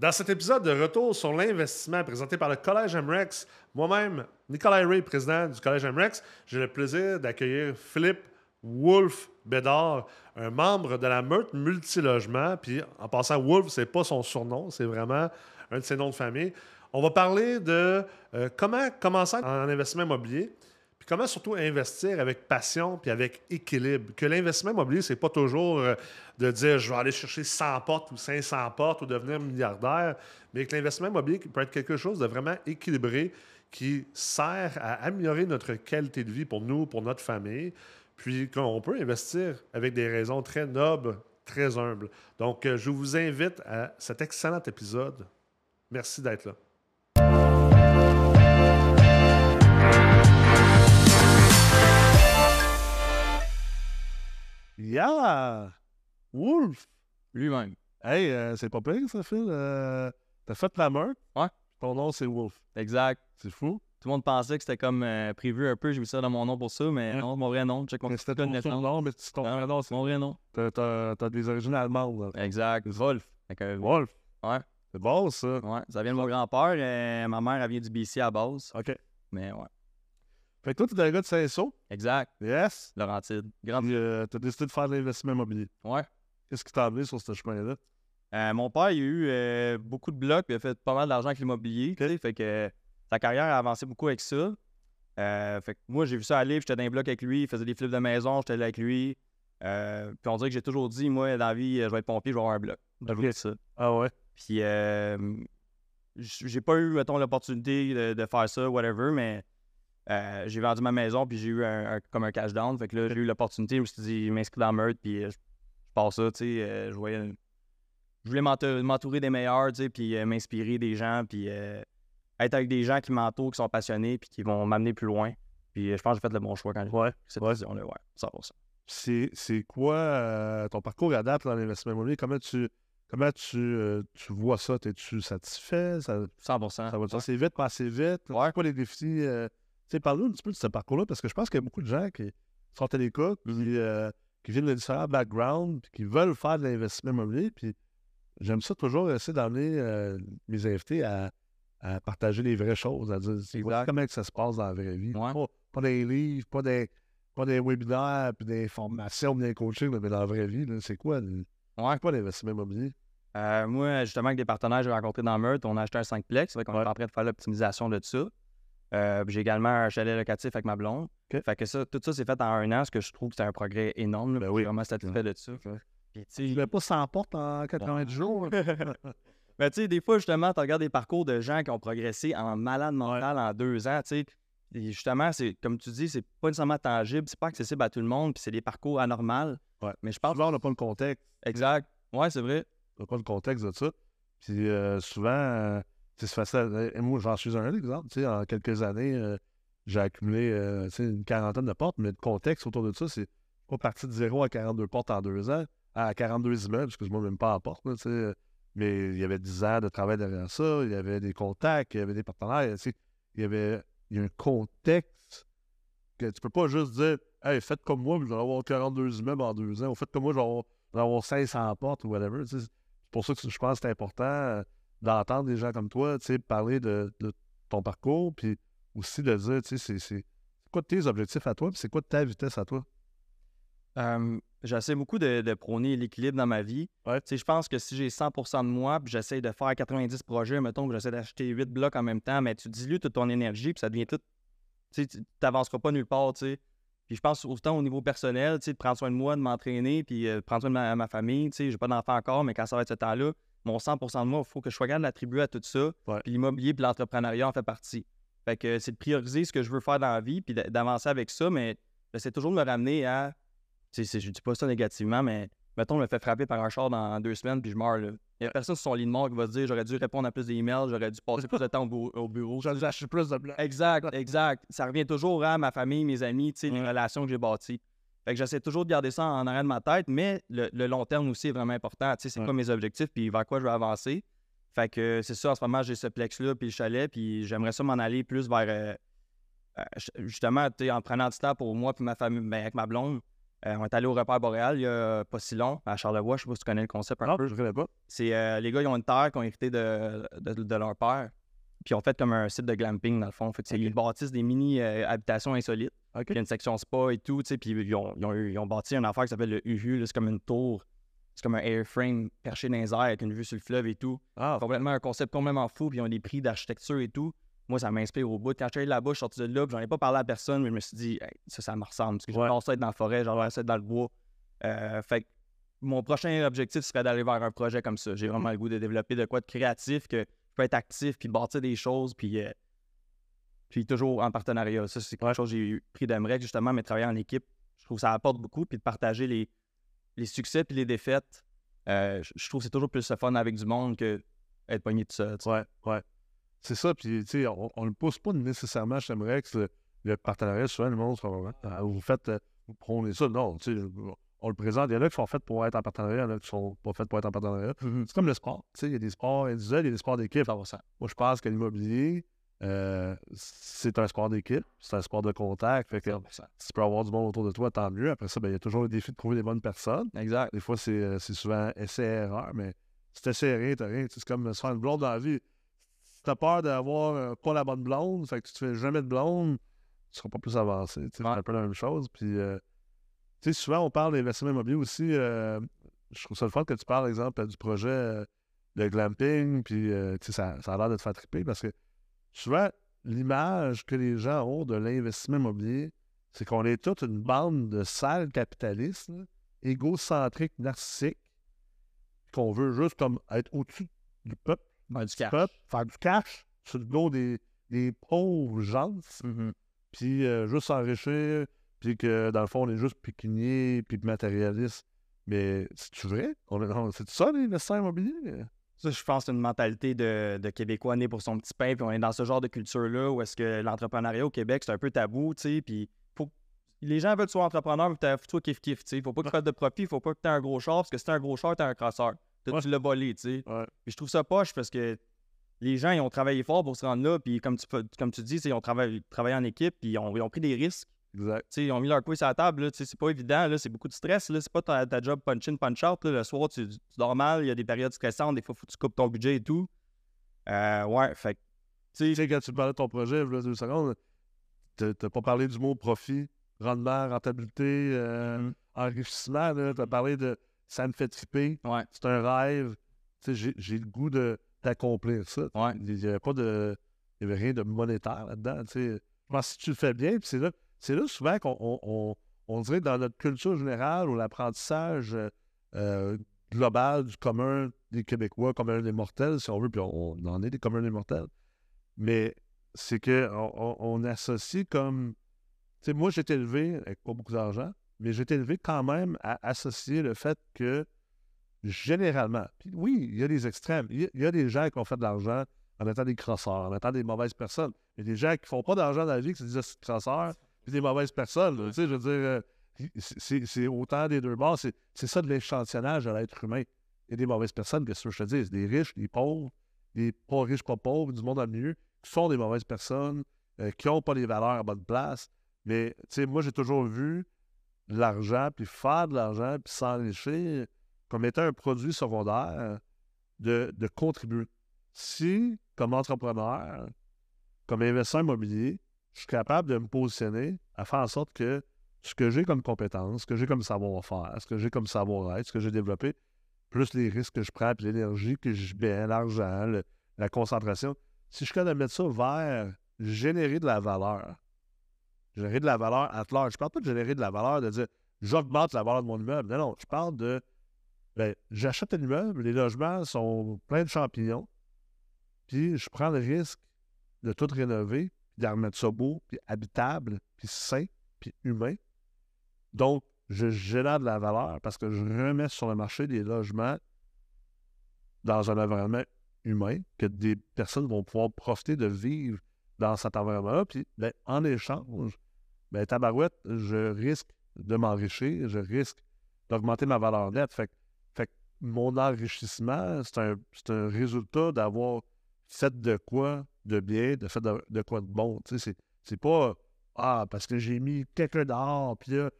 Dans cet épisode de Retour sur l'investissement présenté par le Collège MREX, moi-même, Nicolas Ray, président du Collège MREX, j'ai le plaisir d'accueillir Philippe Wolf Bédard, un membre de la meute multilogement. Puis en passant, Wolf, c'est pas son surnom, c'est vraiment un de ses noms de famille. On va parler de euh, comment commencer en investissement immobilier, comment surtout investir avec passion puis avec équilibre? Que l'investissement immobilier, c'est pas toujours euh, de dire je vais aller chercher 100 portes ou 500 portes ou devenir milliardaire, mais que l'investissement immobilier peut être quelque chose de vraiment équilibré qui sert à améliorer notre qualité de vie pour nous, pour notre famille, puis qu'on peut investir avec des raisons très nobles, très humbles. Donc, euh, je vous invite à cet excellent épisode. Merci d'être là. Yeah! Wolf! Lui-même. Hey, euh, c'est pas pire, ça, Phil. Euh, T'as fait la meurtre? Ouais. Ton nom, c'est Wolf. Exact. C'est fou. Tout le monde pensait que c'était comme euh, prévu un peu. J'ai mis ça dans mon nom pour ça, mais Ouais. non, mon vrai nom. Check mon Mais C'était ton surnom, mais c'est ton vrai nom. C'est mon vrai nom. T'as- des origines allemandes. là. Exact. Wolf. Que, Wolf. Ouais. C'est bon, ça. ouais, ça vient de mon grand-père. ma mère, elle vient du BC à base. OK. Mais ouais. Fait que toi, t'es un gars de Saint-Saul? Exact. Yes. Laurentide. Grande. Puis euh, t'as décidé de faire de l'investissement immobilier. Ouais. Qu'est-ce qui t'a amené sur ce chemin-là? Euh, mon père, il a eu euh, beaucoup de blocs, puis il a fait pas mal d'argent avec l'immobilier. Fait que sa carrière a avancé beaucoup avec ça. Fait que moi, j'ai vu ça aller, puis j'étais dans les blocs avec lui, il faisait des flips de maison, j'étais là avec lui. Puis on dirait que j'ai toujours dit, moi, dans la vie, je vais être pompier, je vais avoir un bloc. J'ai toujours Ok. dit ça. Ah ouais? Puis j'ai pas eu, mettons, l'opportunité de, de faire ça, whatever, mais euh, j'ai vendu ma maison, puis j'ai eu un, un- comme un cash down. Fait que là, j'ai eu l'opportunité, je me suis dit, je m'inscris dans Meurthe, puis euh, je, je passe ça, tu sais. euh, je voyais. Je voulais m'entou- m'entourer des meilleurs, tu sais, puis euh, m'inspirer des gens, puis être avec des gens qui m'entourent, qui sont passionnés, puis qui vont m'amener plus loin. Puis je pense que j'ai fait le bon choix quand j'ai Ouais. cette Ouais. décision-là, ouais, 100%. C'est c'est quoi ton parcours adapte dans l'investissement immobilier? Comment tu, comment tu, euh, tu vois ça? Es-tu satisfait? Ça, 100%. ça va assez vite, pas assez vite? Ouais. C'est quoi les défis? euh, sais, parle-nous un petit peu de ce parcours-là, parce que je pense qu'il y a beaucoup de gens qui sont à l'écoute, puis, euh, qui viennent de différents backgrounds, puis qui veulent faire de l'investissement immobilier. Puis j'aime ça toujours essayer d'amener euh, mes invités à, à partager les vraies choses, à dire c'est quoi- comment que ça se passe dans la vraie vie. Ouais. Pas, pas des livres, pas des, pas des webinaires, puis des formations, des coachings, mais dans la vraie vie, c'est quoi, Ouais. c'est quoi l'investissement immobilier? Euh, moi, justement, avec des partenaires que j'ai rencontrés dans Meurthe, on a acheté un 5plex. Fait qu'on Ouais. est en train de faire l'optimisation de ça. Euh, j'ai également un chalet locatif avec ma blonde. Fait que ça, tout ça, c'est fait en un an, ce que je trouve que c'est un progrès énorme. là, Ben oui. Je suis vraiment satisfait de ça. Puis, tu ne pas 100 portes en 90 jours? hein? ben, tu sais, des fois, justement, tu regardes des parcours de gens qui ont progressé en malade mental en deux ans, tu sais. Et justement, c'est comme tu dis, c'est pas nécessairement tangible, c'est pas accessible à tout le monde, puis c'est des parcours anormaux. Ouais. Mais je pense. Souvent, on n'a pas le contexte. Exact. Ouais, c'est vrai. On n'a pas le contexte de ça. Puis euh, souvent, euh, c'est facile. Moi, j'en suis un exemple. En quelques années, euh, j'ai accumulé euh, une quarantaine de portes, mais le contexte autour de ça, c'est pas parti de zéro à 42 portes en deux ans, à 42 immeubles, excuse-moi, même pas en porte. sais. mais il y avait 10 ans de travail derrière ça, il y avait des contacts, il y avait des partenaires. Il y avait y a un contexte que tu peux pas juste dire Hey, faites comme moi, je vais avoir 42 immeubles en deux ans, ou faites comme moi, je vais avoir, je avoir 500 portes ou whatever. C'est pour ça que je pense que c'est important euh, d'entendre des gens comme toi, tu sais, parler de, de ton parcours, puis aussi de dire, tu sais, c'est- quoi tes objectifs à toi, puis c'est quoi ta vitesse à toi? Euh, j'essaie beaucoup de, de prôner l'équilibre dans ma vie. Ouais. Je pense que si j'ai 100% de moi, puis j'essaie de faire 90 projets, mettons, puis j'essaie d'acheter 8 blocs en même temps, mais tu dilues toute ton énergie, puis ça devient tout. Tu n'avanceras pas nulle part, tu sais. Puis je pense autant au niveau personnel, tu sais, de prendre soin de moi, de m'entraîner, puis euh, de prendre soin de ma, ma famille, tu sais. J'ai pas d'enfant encore, mais quand ça va être ce temps-là, mon 100% de moi, il faut que je sois capable à tout ça. Ouais. Puis l'immobilier, puis l'entrepreneuriat en fait partie. Fait que c'est de prioriser ce que je veux faire dans la vie, puis d'a- d'avancer avec ça, mais j'essaie toujours de me ramener à c'est- je dis pas ça négativement, mais mettons, je me fais frapper par un char dans deux semaines puis je meurs. Là. Il y a personne sur son lit de mort qui va se dire j'aurais dû répondre à plus d'emails, j'aurais dû passer plus de temps au, bu- au bureau. J'en ai acheté plus de blancs. Exact, exact. Ça revient toujours à ma famille, mes amis, les relations que j'ai bâties. Fait que j'essaie toujours de garder ça en arrière de ma tête, mais le, le long terme aussi est vraiment important. Tu sais, c'est Ouais. quoi mes objectifs puis vers quoi je veux avancer. Fait que c'est ça, en ce moment, j'ai ce plex-là puis le chalet, puis j'aimerais ça m'en aller plus vers. euh, euh, justement, tu sais, en prenant du temps pour moi puis ma famille, ben, avec ma blonde. Euh, on est allé au repère boréal il y a pas si long, à Charlevoix. Je sais pas si tu connais le concept un Non, peu. je ne connais pas. C'est les gars, ils ont une terre qu'ils ont hérité de, de, de leur père. Puis ils ont fait comme un site de glamping, dans le fond. Fait que c'est- Ils bâtissent des mini-habitations insolites. OK. Puis il y a une section spa et tout. Puis ils ont, ils ont ils ont bâti une affaire qui s'appelle le Uhu. C'est comme une tour. C'est comme un airframe perché dans les airs avec une vue sur le fleuve et tout. Ah, Complètement un concept complètement fou. Puis ils ont des prix d'architecture et tout. Moi, ça m'inspire au bout. Quand je suis allé là-bas, je suis sorti de là. puis J'en ai pas parlé à personne, mais je me suis dit, Hey, ça, ça me ressemble. Parce que Ouais. j'adore ça être dans la forêt, j'adore ça être dans le bois. Euh, fait que mon prochain objectif serait d'aller vers un projet comme ça. J'ai vraiment le goût de développer de quoi de créatif, que peux être actif, puis bâtir des choses, puis, euh, puis toujours en partenariat. Ça, c'est quelque chose que j'ai pris d'Amrec, justement, mais travailler en équipe, je trouve que ça apporte beaucoup, puis de partager les, les succès puis les défaites. euh, je trouve que c'est toujours plus le fun avec du monde que être pogné tu sais. Ouais, ouais. C'est ça, puis tu sais, on, on le pousse pas nécessairement chez Mrex, le, le partenariat, souvent, le monde Ah, vous faites, euh, vous prônez ça. Non, tu sais, on le présente. Il y en a qui sont faits pour être en partenariat, il y en a qui sont pas faits pour être en partenariat. C'est comme le sport. Tu sais, il y a des sports individuels, il y a des sports d'équipe. Moi, je pense que l'immobilier, euh, c'est un sport d'équipe, c'est un sport de contact. Fait que si tu peux avoir du monde autour de toi, tant mieux. Après ça, ben, il y a toujours le défi de trouver les bonnes personnes. Exact. Des fois, c'est euh, souvent essai-erreur, mais si t'essaies rien, t'as rien. C'est comme se faire une blonde dans la vie. Si t'as peur d'avoir euh, pas la bonne blonde, fait que tu te fais jamais de blonde, tu seras pas plus avancé. Ouais. C'est un peu la même chose. Puis, euh, tu sais, souvent, on parle d'investissement immobilier aussi. euh, je trouve ça le fun que tu parles, exemple, du projet euh, de glamping, puis euh, tu sais, ça, ça a l'air de te faire triper parce que souvent, l'image que les gens ont de l'investissement immobilier, c'est qu'on est toute une bande de sales capitalistes, là, égocentriques, narcissiques, qu'on veut juste comme être au-dessus du peuple, Ben, du cash. peuple, faire du cash sur le dos des, des pauvres gens, Mhm. puis juste s'enrichir, puis que dans le fond, on est juste pécunier, puis matérialiste. Mais c'est-tu vrai? On non, C'est ça, l'investisseur immobilier? Ça, je pense que c'est une mentalité de, de Québécois né pour son petit pain. Puis on est dans ce genre de culture-là où est-ce que l'entrepreneuriat au Québec, c'est un peu tabou, tu sais. Puis faut... les gens veulent que tu sois entrepreneur, mais tu kiff-kiff, tu sais. Faut pas que tu fasses de profit, faut pas que tu aies un gros char, parce que si t'as un gros char, t'es un crasseur. Toi, Ouais. tu l'as volé, tu sais. Ouais. Puis je trouve ça poche parce que les gens, ils ont travaillé fort pour se rendre là. Puis comme tu, comme tu dis, ils ont travaillé, travaillé en équipe, puis ils ont, ils ont pris des risques. Exact. Ils ont mis leur couille sur la table, c'est pas évident, c'est beaucoup de stress, c'est pas ta, ta job punch in, punch out, là, le soir, tu, tu dors mal, il y a des périodes stressantes, des fois, faut que tu coupes ton budget et tout. Euh, ouais, fait Tu sais, quand tu parlais de ton projet, là, deux secondes, t'as pas parlé du mot profit, rendement, rentabilité, euh, Mhm. enrichissement. Tu as parlé de ça me fait triper, ouais, c'est un rêve. J'ai- le goût de- d'accomplir ça. ouais, Il n'y avait pas de. Il n'y avait rien de monétaire là-dedans. Je pense que si tu le fais bien, puis c'est là, c'est là souvent qu'on on, on- on dirait dans notre culture générale ou l'apprentissage euh, global du commun des Québécois, commun des mortels, si on veut, puis on, en est des communs des mortels. Mais c'est que on, associe comme. Tu sais, moi, j'ai été élevé avec pas beaucoup d'argent, mais j'ai été élevé quand même à associer le fait que généralement, puis oui, il y a des extrêmes. Il y, a- des gens qui ont fait de l'argent en étant des crosseurs, en étant des mauvaises personnes. Il y a des gens qui font pas d'argent dans la vie, qui se disent c'est crosseurs, puis des mauvaises personnes. là. Tu sais, je veux dire, euh, c'est autant des deux bords. C'est ça de l'échantillonnage de l'être humain. Il y a des mauvaises personnes, qu'est-ce que je te dis? Des riches, des pauvres, des pas riches, pas pauvres, du monde dans le milieu, qui sont des mauvaises personnes, euh, qui n'ont pas les valeurs à bonne place. Mais, tu sais, moi, j'ai toujours vu l'argent, puis faire de l'argent, puis s'enrichir comme étant un produit secondaire de, de contribuer. Si, comme entrepreneur, comme investisseur immobilier, je suis capable de me positionner à faire en sorte que ce que j'ai comme compétence, ce que j'ai comme savoir-faire, ce que j'ai comme savoir-être, ce que j'ai développé, plus les risques que je prends, puis l'énergie que je mets, l'argent, la concentration, si je suis capable de mettre ça vers générer de la valeur, générer de la valeur à large. Je parle pas de générer de la valeur, de dire j'augmente la valeur de mon immeuble. Non, non, je parle de ben, j'achète un immeuble, les logements sont pleins de champignons, puis je prends le risque de tout rénover, puis remettre ça beau, puis habitable, puis sain, puis humain. Donc, je génère de la valeur parce que je remets sur le marché des logements dans un environnement humain, que des personnes vont pouvoir profiter de vivre dans cet environnement-là. Puis, ben, en échange, ben, tabarouette, je risque de m'enrichir, je risque d'augmenter ma valeur nette. Fait, fait que mon enrichissement, c'est un, c'est un résultat d'avoir fait de quoi de bien, de fait de, de quoi de bon. C'est, c'est pas Ah, parce que j'ai mis quelqu'un dehors, puis là,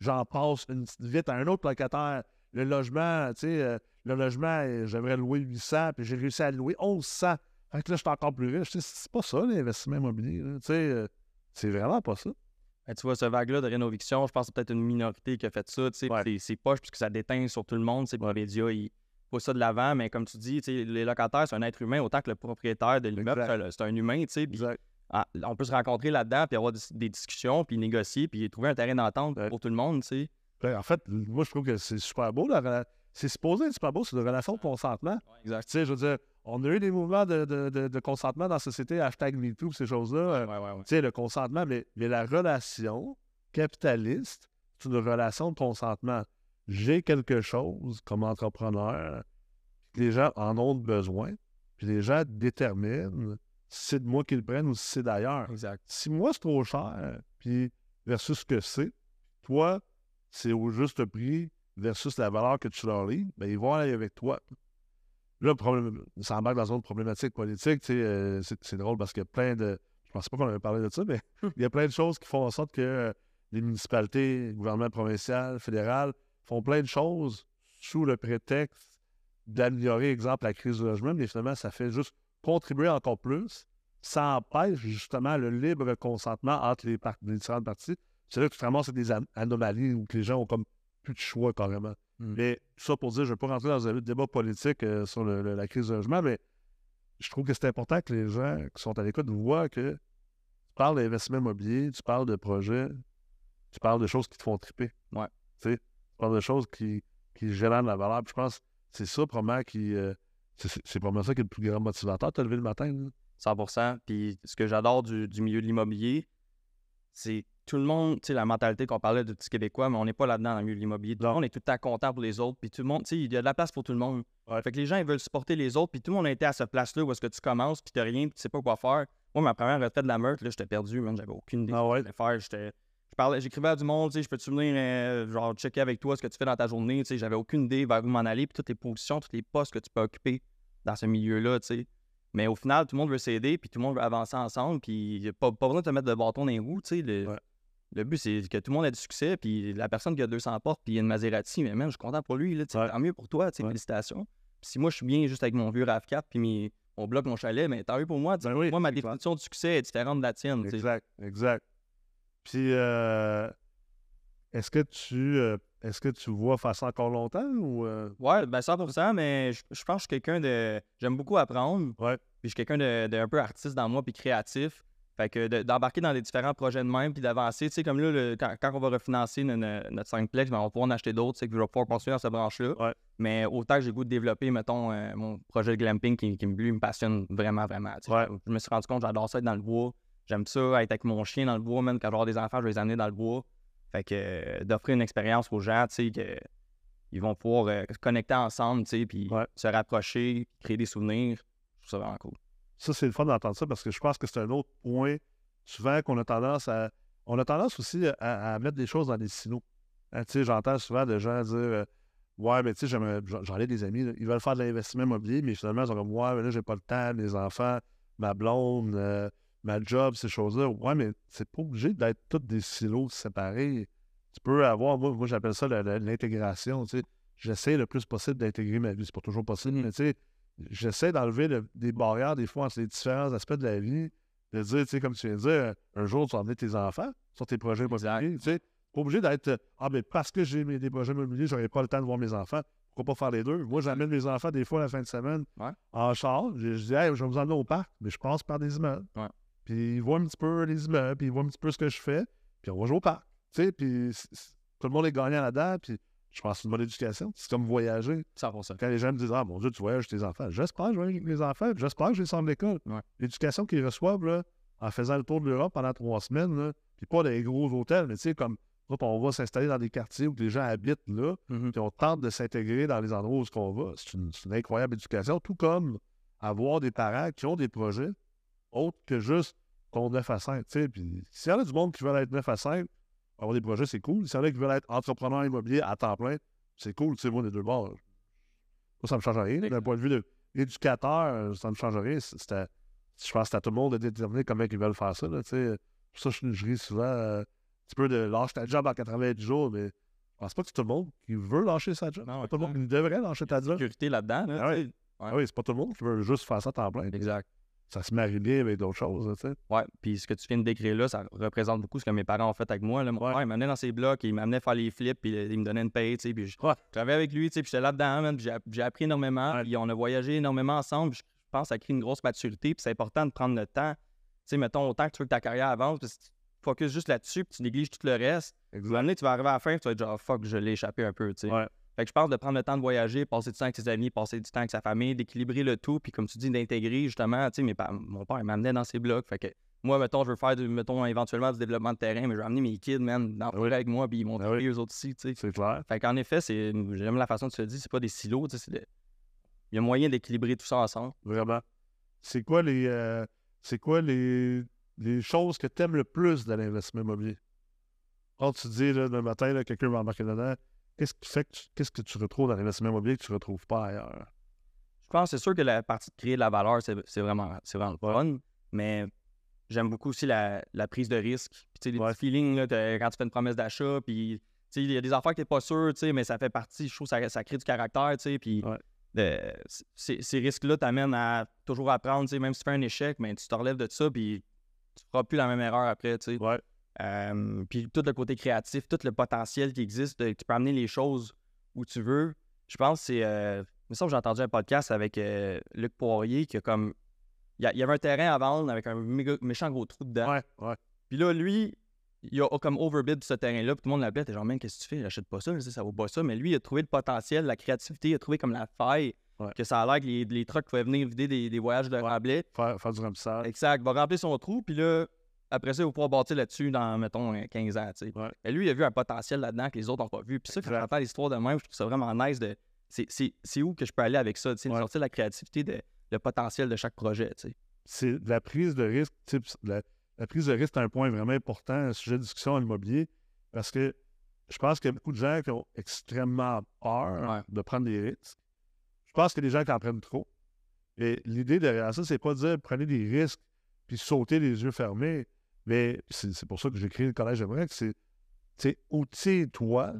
j'en passe une petite vite à un autre locataire. Le logement, tu sais, euh, le logement, euh, j'aimerais louer 800, puis j'ai réussi à louer 1100. Fait que là, je suis encore plus riche. C'est pas ça, l'investissement immobilier. Tu sais, euh, c'est vraiment pas ça. Ben, tu vois, ce vague-là de rénoviction, je pense que c'est peut-être une minorité qui a fait ça, Ouais. c'est- c'est poche puisque ça déteint sur tout le monde, sais, puis les médias, ils poussent ça de l'avant, mais comme tu dis, les locataires, c'est un être humain autant que le propriétaire de l'immeuble, c'est un- humain, tu sais, ah, on peut se rencontrer là-dedans, puis avoir des, des discussions, puis négocier, puis trouver un terrain d'entente Ouais. pour tout le monde, tu sais. Ben, en fait, moi, je trouve que c'est super beau. la C'est supposé être super beau, c'est une relation de consentement. Exact. Tu sais, je veux dire, on a eu des mouvements de, de- de- de consentement dans la société, hashtag MeToo, ces choses-là. Euh. Tu sais, le consentement, mais, mais la relation capitaliste, c'est une relation de consentement. J'ai quelque chose comme entrepreneur, les gens en ont besoin, puis les gens déterminent si c'est de moi qu'ils le prennent ou si c'est d'ailleurs. Exact. Si moi, c'est trop cher, puis versus ce que c'est, toi, c'est au juste prix versus la valeur que tu leur livres, ben, ils vont aller avec toi. Là, problème, ça embarque dans une autre problématique politique. tu sais, euh, c'est, c'est drôle parce qu'il y a plein de. Je pensais pas qu'on avait parlé de ça, mais il y a plein de choses qui font en sorte que euh, les municipalités, le gouvernement provincial, fédéral, font plein de choses sous le prétexte d'améliorer, exemple, la crise du logement, mais finalement, ça fait juste contribuer encore plus. Ça empêche justement le libre consentement entre les, par- les différentes parties. C'est là que tu te ramasses des an- anomalies où les gens ont comme plus de choix carrément. Mm. Mais ça pour dire, je ne vais pas rentrer dans un débat politique euh, sur le- le- la crise du logement, mais je trouve que c'est important que les gens qui sont à l'écoute voient que tu parles d'investissement immobilier, tu parles de projets, tu parles de choses qui te font triper. Ouais. Tu parles de choses qui, qui génèrent de la valeur. Puis je pense que c'est ça, probablement, qui. euh, c'est- probablement ça qui est le plus grand motivateur de te lever le matin. là. 100 Puis ce que j'adore du, du milieu de l'immobilier, c'est tout le monde, tu sais, la mentalité qu'on parlait de petits Québécois, mais on n'est pas là-dedans dans le milieu de l'immobilier. Tout le monde est tout le temps content pour les autres, puis tout le monde, tu sais, il y a de la place pour tout le monde. Ouais. Fait que les gens, ils veulent supporter les autres, puis tout le monde a été à cette place-là où est-ce que tu commences, puis t'as rien, puis tu sais pas quoi faire. Moi, ma première retraite de la meurtre, là, j'étais perdu, man, j'avais aucune idée Ah ouais? de faire. J'étais. Je parlais, j'écrivais à du monde, tu sais, je peux-tu venir, euh, genre, checker avec toi ce que tu fais dans ta journée, tu sais, j'avais aucune idée vers où m'en aller, puis toutes les positions, tous les postes que tu peux occuper dans ce milieu-là, tu sais. Mais au final, tout le monde veut s'aider, puis tout le monde veut avancer ensemble, puis pas, pas besoin de te mettre de bâton dans les roues, tu sais. Le, Ouais. le but, c'est que tout le monde ait du succès, puis la personne qui a 200 portes, puis il y a une Maserati, mais même, je suis content pour lui, là, tu sais, Ouais. tant mieux pour toi, tu sais, Ouais. félicitations. Puis si moi, je suis bien juste avec mon vieux RAV4, puis mes- mon bloc, mon chalet, mais tant mieux pour moi. Ben oui, moi, ma définition du succès est différente de la tienne. Exact, exact. Puis, euh, est-ce que tu euh, est-ce que tu vois faire ça encore longtemps ou. euh, Ouais, ben 100%, mais je, je pense que je suis quelqu'un de. J'aime beaucoup apprendre. Ouais. Puis je suis quelqu'un de, de peu artiste dans moi, puis créatif. Fait que de- d'embarquer dans les différents projets de même, puis d'avancer. Tu sais, comme là, le- quand, quand on va refinancer no- no- notre 5plex, ben, on va pouvoir en acheter d'autres, tu sais, que je vais pouvoir construire dans cette branche-là. Ouais. Mais autant que j'ai goût de développer, mettons, euh, mon projet de glamping qui, qui me, lui, me passionne vraiment, vraiment. Ouais. Je me suis rendu compte, j'adore ça être dans le bois. J'aime ça, être avec mon chien dans le bois, même quand avoir des enfants, je vais les amener dans le bois. Fait que euh, d'offrir une expérience aux gens, tu sais, que ils vont pouvoir euh, se connecter ensemble, tu sais, puis Ouais. se rapprocher, créer des souvenirs. Je trouve ça vraiment cool. Ça, c'est le fun d'entendre ça parce que je pense que c'est un autre point souvent qu'on a tendance à. On a tendance aussi à, à mettre des choses dans des silos. Hein, tu sais, j'entends souvent des gens dire euh, Ouais, mais tu sais, j'en ai des amis, là, ils veulent faire de l'investissement immobilier, mais finalement, ils sont comme Ouais, mais là, j'ai pas le temps, mes enfants, ma blonde, euh, ma job, ces choses-là. Ouais, mais c'est pas obligé d'être tous des silos séparés. Tu peux avoir, moi, moi j'appelle ça l'intégration. Tu sais, j'essaie le plus possible d'intégrer ma vie. C'est pas toujours possible, mais tu sais, j'essaie d'enlever le- des barrières des fois entre les différents aspects de la vie. De dire, tu sais, comme tu viens de dire, un jour, tu vas emmener tes enfants sur tes projets immobiliers. Tu sais, pas obligé d'être Ah, mais parce que j'ai mes- des projets immobiliers, j'aurai pas le temps de voir mes enfants. Pourquoi pas faire les deux? Moi, j'amène mes enfants des fois la fin de semaine Ouais. en char. Je, je dis, hey, je vais vous emmener au parc, mais je passe par des immeubles. Ouais. Puis ils voient un petit peu les immeubles, puis ils voient un petit peu ce que je fais, puis on va jouer au parc. Tu sais, puis tout le monde est gagnant là-dedans, puis je pense que c'est une bonne éducation. C'est comme voyager. 100%. Quand les gens me disent Ah mon Dieu, tu voyages avec tes enfants, j'espère que je voyage avec mes enfants, j'espère que je les sors de l'école. Ouais. L'éducation qu'ils reçoivent là, en faisant le tour de l'Europe pendant trois semaines, là, puis pas des gros hôtels, mais tu sais, comme autres, on va s'installer dans des quartiers où les gens habitent là, Mhm. puis on tente de s'intégrer dans les endroits où qu'on va. C'est une, c'est une incroyable éducation, tout comme avoir des parents qui ont des projets autres que juste ton 9 à 5. tu sais. Puis s'il y en a du monde qui veulent être 9 à 5, avoir des projets, c'est cool. S'il y en a qui veulent être entrepreneur immobilier à temps plein, c'est cool. Tu sais, moi, des deux bords, moi, ça me change rien. D'un point de vue d'éducateur, ça me change rien. Je pense que c'est à tout le monde de déterminer comment ils veulent faire ça. Là. Pour ça, je, je ris souvent. euh, petit peu de lâche ta job en 90 jours, mais je pense pas que c'est tout le monde qui veut lâcher sa job. Non, pas tout le monde qui devrait lâcher ta job. sécurité là-dedans. Là, Ah ouais. tu sais. Ah oui, c'est pas tout le monde qui veut juste faire ça à temps plein. Exact. Ça se marie bien avec d'autres choses, tu sais. Ouais, puis ce que tu viens de décrire là, ça représente beaucoup ce que mes parents ont fait avec moi. Là. Mon Ouais. père, il m'amenait dans ses blocs, il m'amenait faire les flips, puis il me donnait une paye, tu sais, puis je Ouais. travaillais avec lui, tu sais, puis j'étais là-dedans, puis j'ai, appris énormément, Ouais. puis on a voyagé énormément ensemble, puis je pense que ça crée une grosse maturité, puis c'est important de prendre le temps, tu sais, mettons, autant que tu veux que ta carrière avance, puis si tu focuses juste là-dessus, puis tu négliges tout le reste, à un moment donné, tu vas arriver à la fin, tu vas être genre, fuck, je l'ai échappé un peu, tu sais. Fait que je pense de prendre le temps de voyager, passer du temps avec ses amis, passer du temps avec sa famille, d'équilibrer le tout, puis comme tu dis, d'intégrer justement, tu sais, mes pa- mon père m'amenait dans ses blocs. Fait que moi, mettons, je veux faire, du, mettons, éventuellement du développement de terrain, mais je vais amener mes kids, man, dans le forêt avec moi, puis ils vont Ah oui. eux autres aussi, tu sais. C'est clair. Fait qu'en effet, c'est, j'aime la façon dont tu le dis, c'est pas des silos, tu sais, c'est de- il y a moyen d'équilibrer tout ça ensemble. Vraiment. C'est quoi les euh, c'est quoi les, les choses que tu aimes le plus de l'investissement immobilier? Quand tu dis là, le matin, quelqu'un va embarquer dedans, qu'est-ce qui fait que qu'est-ce que tu retrouves dans l'investissement immobilier que tu ne retrouves pas ailleurs? Je pense, c'est sûr que la partie de créer de la valeur, c'est, c'est vraiment, c'est vraiment le fun, mais j'aime beaucoup aussi la, la prise de risque. Puis, les Ouais. petits feelings, là, quand tu fais une promesse d'achat, puis, il y a des affaires que tu n'es pas sûr, mais ça fait partie, je trouve, ça, ça crée du caractère, puis Ouais. c- ces, ces risques-là t'amènent à toujours apprendre, même si tu fais un échec, mais tu te relèves de ça, puis tu feras plus la même erreur après, tu sais. Ouais. Euh, puis tout le côté créatif, tout le potentiel qui existe, tu peux amener les choses où tu veux. Je pense que c'est. Euh, il me semble que j'ai entendu un podcast avec euh, Luc Poirier qui a comme. Il y, avait un terrain à vendre avec un méga- méchant gros trou dedans. Ouais, ouais. Puis là, lui, il a comme overbid ce terrain-là. Puis tout le monde l'appelait. T'es genre, man, qu'est-ce que tu fais? J'achète pas ça. Je sais, ça vaut pas ça. Mais lui, il a trouvé le potentiel, la créativité. Il a trouvé comme la faille. Ouais. Que ça a l'air que les, les trucks pouvaient venir vider des, des voyages de. Faire, faire du remplissage. Exact. Va remplir son trou. Puis là, après ça, il va pouvoir bâtir là-dessus dans, mettons, euh, 15 ans. Ouais. Et lui, il a vu un potentiel là-dedans que les autres n'ont pas vu. Puis ça, quand j'entends l'histoire de même, je trouve ça vraiment nice de. C'est, où que je peux aller avec ça? Ouais. Sortir la créativité, de, le potentiel de chaque projet. c'est de la prise de risque. La, la prise de risque est un point vraiment important, un sujet de discussion en immobilier, parce que je pense qu'il y a beaucoup de gens qui ont extrêmement peur Ouais. de prendre des risques. Je pense a des gens qui en prennent trop. Et l'idée derrière ça, c'est pas de dire prenez des risques puis sauter les yeux fermés. Mais c'est pour ça que j'ai créé le Collège Emmerich, c'est tu sais, outille-toi,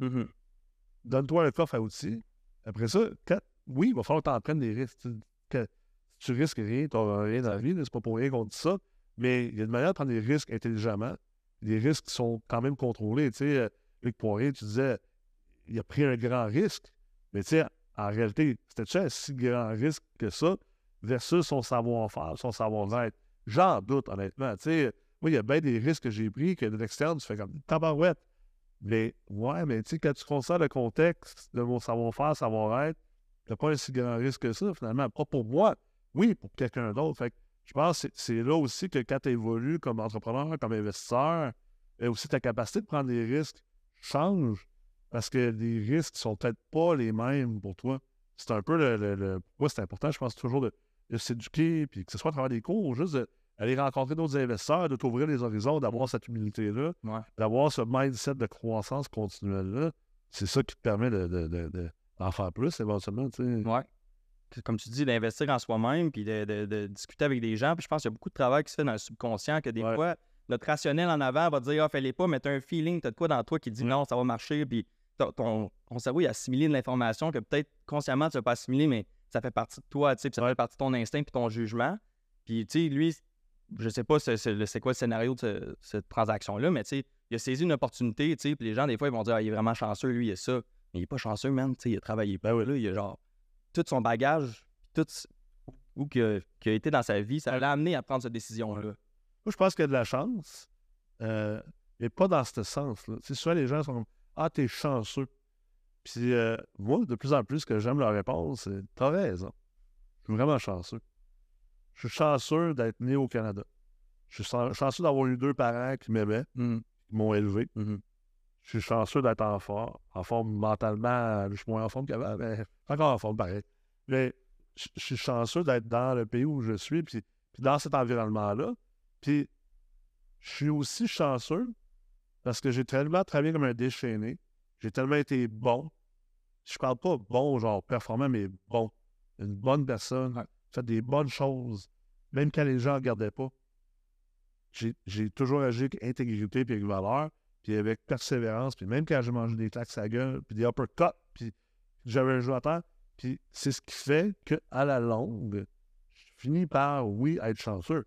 donne-toi un coffre à outils. Après ça, quand- oui, il va falloir que tu en prennes des risques. Si tu risques rien, tu n'auras rien dans la vie. C'est pas pour rien qu'on dit ça. Mais il y a une manière de prendre des risques intelligemment. Des risques qui sont quand même contrôlés. Tu sais, euh, Luc Poirier, tu disais, il a pris un grand risque. Mais tu sais, en réalité, c'était-tu un si grand risque que ça versus son savoir-faire, son savoir-être? J'en doute, honnêtement. Tu sais, moi, il y a bien des risques que j'ai pris que de l'externe, tu fais comme tabarouette. Mais ouais, mais tu sais, quand tu considères le contexte de mon savoir-faire, savoir-être, t'as pas un si grand risque que ça, finalement. Pas pour moi, oui, pour quelqu'un d'autre. Fait que je pense que c'est- là aussi que quand tu évolues comme entrepreneur, comme investisseur, et aussi ta capacité de prendre des risques change parce que les risques sont peut-être pas les mêmes pour toi. C'est un peu le. le, c'est important, je pense toujours de, de s'éduquer, puis que ce soit à travers des cours, ou juste d'aller rencontrer d'autres investisseurs, de t'ouvrir les horizons, d'avoir cette humilité-là Ouais. d'avoir ce mindset de croissance continuelle-là, c'est ça qui te permet de, de- de- de- d'en faire plus éventuellement. Ouais. Que- Comme tu dis, d'investir en soi-même, puis de, discuter avec des gens. Puis je pense qu'il y a beaucoup de travail qui se fait dans le subconscient, que des Ouais. fois, notre rationnel en avant va te dire, ah, fais-les pas, mais tu as un feeling, tu as de quoi dans toi qui dit, non, ça va marcher. Puis ton, ton- ton cerveau, il a assimilé de l'information que peut-être consciemment, tu vas pas assimiler, mais ça fait partie de toi, tu sais, puis ça fait partie de ton instinct puis ton jugement. Puis, tu sais, lui, je sais pas c'est, c'est- c'est quoi le scénario de ce- cette transaction-là, mais tu sais, il a saisi une opportunité, tu sais, puis les gens, des fois, ils vont dire, ah, il est vraiment chanceux, lui, il a ça. Mais il est pas chanceux, man, tu sais, il a travaillé. Ben oui, là, il a genre tout son bagage, tout ce- où qui a, été dans sa vie, ça l'a amené à prendre cette décision-là. Moi, je pense qu'il y a de la chance, euh, mais pas dans ce sens-là. Tu sais, souvent, les gens sont comme Ah, t'es chanceux. Puis euh, moi, de plus en plus, ce que j'aime leur réponse, c'est T'as raison. Je suis vraiment chanceux. Je suis chanceux d'être né au Canada. Je suis chan- chanceux d'avoir eu deux parents qui m'aimaient, Mhm. qui m'ont élevé. Mhm. Je suis chanceux d'être en forme. En forme mentalement, je suis moins en forme qu'avant, mais encore en forme pareil. Mais je je suis chanceux d'être dans le pays où je suis, puis, puis dans cet environnement-là. Puis je suis aussi chanceux parce que j'ai tellement travaillé comme un déchaîné. J'ai tellement été bon. Je parle pas bon, genre performant, mais bon. Une bonne personne. Ouais. Fait des bonnes choses. Même quand les gens ne regardaient pas. J'ai toujours agi avec intégrité et avec valeur. puis avec persévérance, puis même quand j'ai mangé des claques à gueule, puis des uppercuts, puis j'avais un jeu à terre, puis c'est ce qui fait qu'à la longue, je finis par, oui, être chanceux.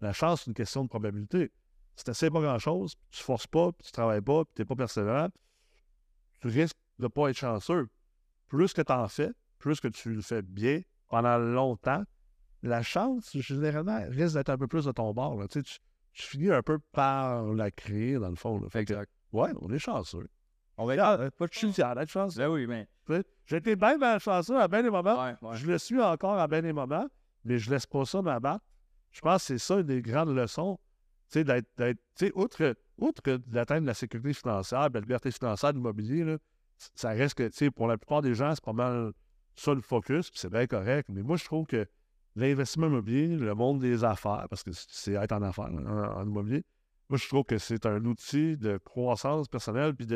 La chance, c'est une question de probabilité. Si tu n'essaies pas grand-chose, tu ne forces pas, puis tu ne travailles pas, puis tu n'es pas persévérant, tu risques de ne pas être chanceux. Plus que tu en fais, plus que tu le fais bien pendant longtemps, la chance, généralement, risque d'être un peu plus de ton bord. Tu, sais, tu, tu, finis un peu par la créer, dans le fond. Là. Fait exact. Que, ouais, on est chanceux. On va être... pas suis fier d'être chanceux. Ben oui, mais. J'ai été bien, bien chanceux à bien des moments. Ouais, ouais. Je le suis encore à bien des moments, mais je laisse pas ça m'abattre. Je pense que c'est ça une des grandes leçons. Tu sais, d'être. Outre, outre d'atteindre la sécurité financière, la liberté financière de l'immobilier, ça reste que, tu sais, pour la plupart des gens, c'est pas mal ça le focus, puis c'est bien correct. Mais moi, je trouve que l'investissement immobilier, le monde des affaires, parce que c'est être en affaires, en, immobilier, moi, je trouve que c'est un outil de croissance personnelle puis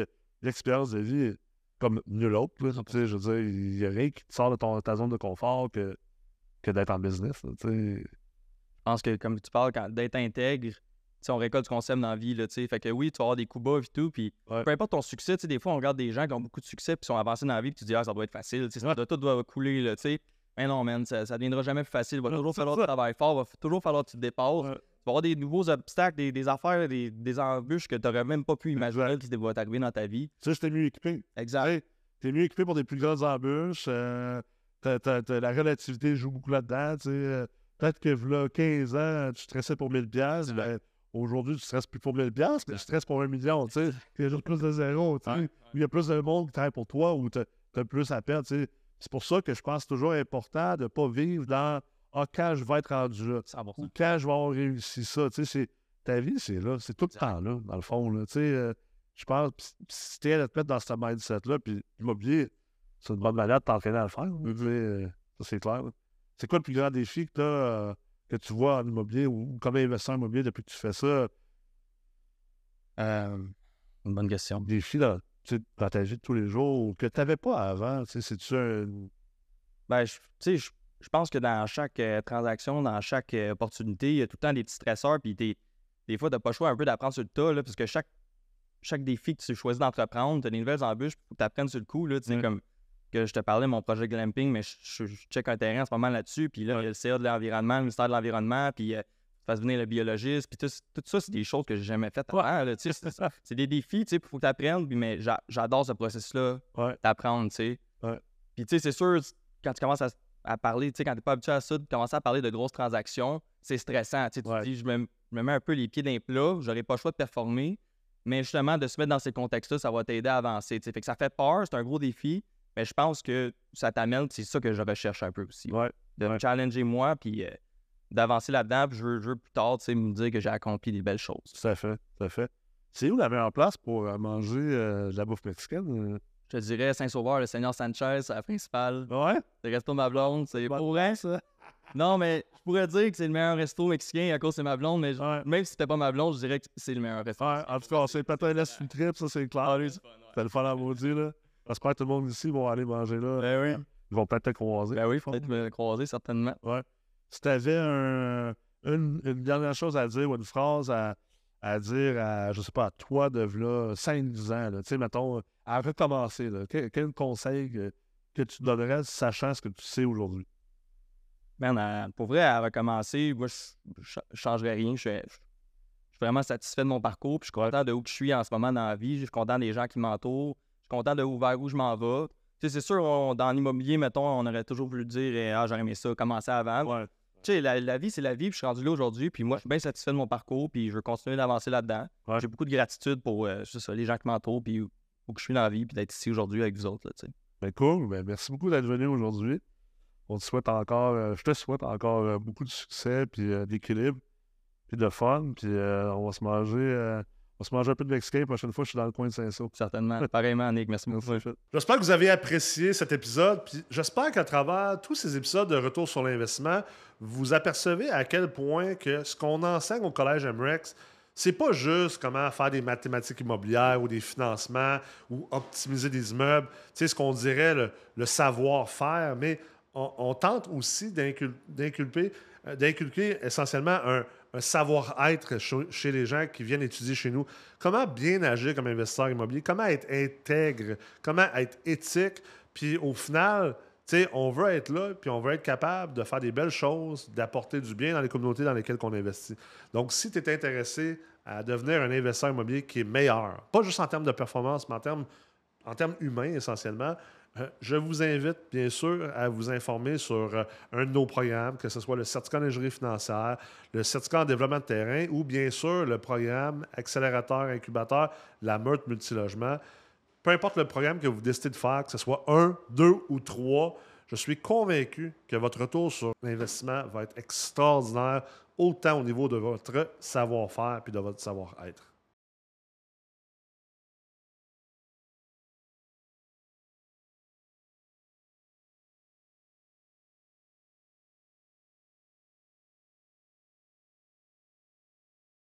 d'expérience de, vie comme nul autre. je veux dire, il n'y a rien qui te sort de ton, ta zone de confort que, que d'être en business. je pense que, comme tu parles, d'être intègre, on récolte ce qu'on sème dans la vie. Là, fait que oui, tu vas avoir des coups bas et tout. Puis peu importe ton succès, des fois, on regarde des gens qui ont beaucoup de succès puis sont avancés dans la vie. Puis tu dis, ah, ça doit être facile. Ça doit, tout doit couler. Là, mais non, man, ça ne deviendra jamais plus facile. Il va toujours falloir travailler fort. Il va toujours falloir que tu te dépasses. Tu vas avoir des nouveaux obstacles, des, affaires, des, des, embûches que tu n'aurais même pas pu imaginer qui vont t'arriver dans ta vie. Tu sais, je t'ai mieux équipé. Exact. Tu es mieux équipé pour des plus grandes embûches. Euh, la relativité joue beaucoup là-dedans. Euh, peut-être que là, 15 ans, tu stressais pour 1000$. Ben, Aujourd'hui, tu stresses plus pour 1000$, mais tu stresses pour un million. Tu sais. Il y a juste plus de zéro. Tu sais. Il y a plus de monde qui travaille pour toi ou tu as, plus à perdre. Tu sais. C'est pour ça que je pense que c'est toujours important de ne pas vivre dans Ah, quand je vais être rendu là, ou quand je vais avoir réussi ça. Tu sais, ta vie, c'est là. C'est tout le temps là, dans le fond. Là. Tu sais, euh, je pense, si tu es à te mettre dans ce mindset-là, puis l'immobilier, c'est une bonne manière de t'entraîner à le faire. Euh, ça, c'est clair. C'est quoi le plus grand défi que tu as que tu vois en immobilier ou comme investisseur immobilier depuis que tu fais ça? Euh, une bonne question. Défi dans, dans ta vie de tous les jours que tu n'avais pas avant. C'est-tu un. Ben, tu sais, je pense que dans chaque euh, transaction, dans chaque euh, opportunité, il y a tout le temps des petits stresseurs. Puis des fois, tu n'as pas le choix un peu d'apprendre sur le tas, là, parce que chaque, chaque défi que tu choisis d'entreprendre, tu as des nouvelles embûches pour que tu apprennes sur le coup. Là, comme que je te parlais, mon projet glamping, mais je, check un terrain en ce moment là-dessus. Puis là, il y a le CA de l'environnement, le ministère de l'Environnement, puis euh, fasses venir le biologiste. Puis tout, ça, c'est des choses que j'ai jamais faites avant. c'est des défis, tu sais, il faut que tu apprennes. mais j'adore ce processus-là d'apprendre, tu sais. Puis tu sais, c'est sûr, quand tu commences à, parler, tu sais, quand tu n'es pas habitué à ça, de commencer à parler de grosses transactions, c'est stressant. Tu te dis, je me, mets un peu les pieds dans les plats, j'aurais pas le choix de performer. Mais justement, de se mettre dans ces contextes-là, ça va t'aider à avancer. Fait que ça fait peur, c'est un gros défi. Mais je pense que ça t'amène, c'est ça que je recherche un peu aussi. De me challenger moi, puis euh, d'avancer là-dedans, puis je veux, plus tard, me dire que j'ai accompli des belles choses. À fait, à fait. C'est où la meilleure place pour euh, manger euh, de la bouffe mexicaine? Je te dirais Saint-Sauveur, le Seigneur Sanchez, la principale. Ouais? Le resto de ma blonde, c'est pour rien, ça? Non, mais je pourrais dire que c'est le meilleur resto mexicain à cause de ma blonde, mais même si c'était pas ma blonde, je dirais que c'est le meilleur resto. Ouais, en tout cas, c'est peut-être la trip, ça, c'est clair. Ah, c'est le fun à maudit, là. J'espère que tout le monde ici va aller manger là. Ben oui. Ils vont peut-être te croiser. Ben oui, il faut peut-être me croiser, certainement. Ouais. Si tu avais un, une, dernière chose à dire ou une phrase à, à dire à, je sais pas, à toi de là, 5-10 ans, tu sais, mettons, à recommencer, là, quel, conseil que, tu donnerais sachant ce que tu sais aujourd'hui? Ben, pour vrai, à recommencer, moi, je ne changerais rien. Je suis, vraiment satisfait de mon parcours. Puis je suis content de où je suis en ce moment dans la vie. Je suis content des gens qui m'entourent content de où, vers où je m'en vais. c'est sûr, dans l'immobilier, mettons, on aurait toujours voulu dire eh, Ah, j'aurais aimé ça, commencer avant. Ouais. Tu sais, la, vie, c'est la vie, puis je suis rendu là aujourd'hui, puis moi, je suis bien satisfait de mon parcours, puis je veux continuer d'avancer là-dedans. J'ai beaucoup de gratitude pour euh, ça, les gens qui m'entourent, puis où, que je suis dans la vie, puis d'être ici aujourd'hui avec vous autres. Là, sais. ben cool, ben, merci beaucoup d'être venu aujourd'hui. On te souhaite encore, euh, je te souhaite encore euh, beaucoup de succès, puis d'équilibre, puis de fun, puis on va se manger on se mange un peu de mexicain. La prochaine fois, je suis dans le coin de Saint-Saul. Certainement. Pareillement, Nick. Merci beaucoup. J'espère que vous avez apprécié cet épisode. Puis j'espère qu'à travers tous ces épisodes de Retour sur l'investissement, vous apercevez à quel point que ce qu'on enseigne au Collège MREX, c'est pas juste comment faire des mathématiques immobilières ou des financements ou optimiser des immeubles. Tu sais, ce qu'on dirait le, savoir-faire, mais on, tente aussi d'inculper euh, d'inculquer essentiellement un, un savoir-être chez les gens qui viennent étudier chez nous. Comment bien agir comme investisseur immobilier, comment être intègre, comment être éthique, puis au final, on veut être là, puis on veut être capable de faire des belles choses, d'apporter du bien dans les communautés dans lesquelles on investit. Donc, si tu es intéressé à devenir un investisseur immobilier qui est meilleur, pas juste en termes de performance, mais en termes, en termes humains essentiellement, je vous invite bien sûr à vous informer sur euh, un de nos programmes, que ce soit le certificat d'ingénierie financière, le certificat en développement de terrain ou bien sûr le programme accélérateur, incubateur, la meute multilogement. Peu importe le programme que vous décidez de faire, que ce soit un, deux ou trois, je suis convaincu que votre retour sur l'investissement va être extraordinaire, autant au niveau de votre savoir-faire puis de votre savoir-être.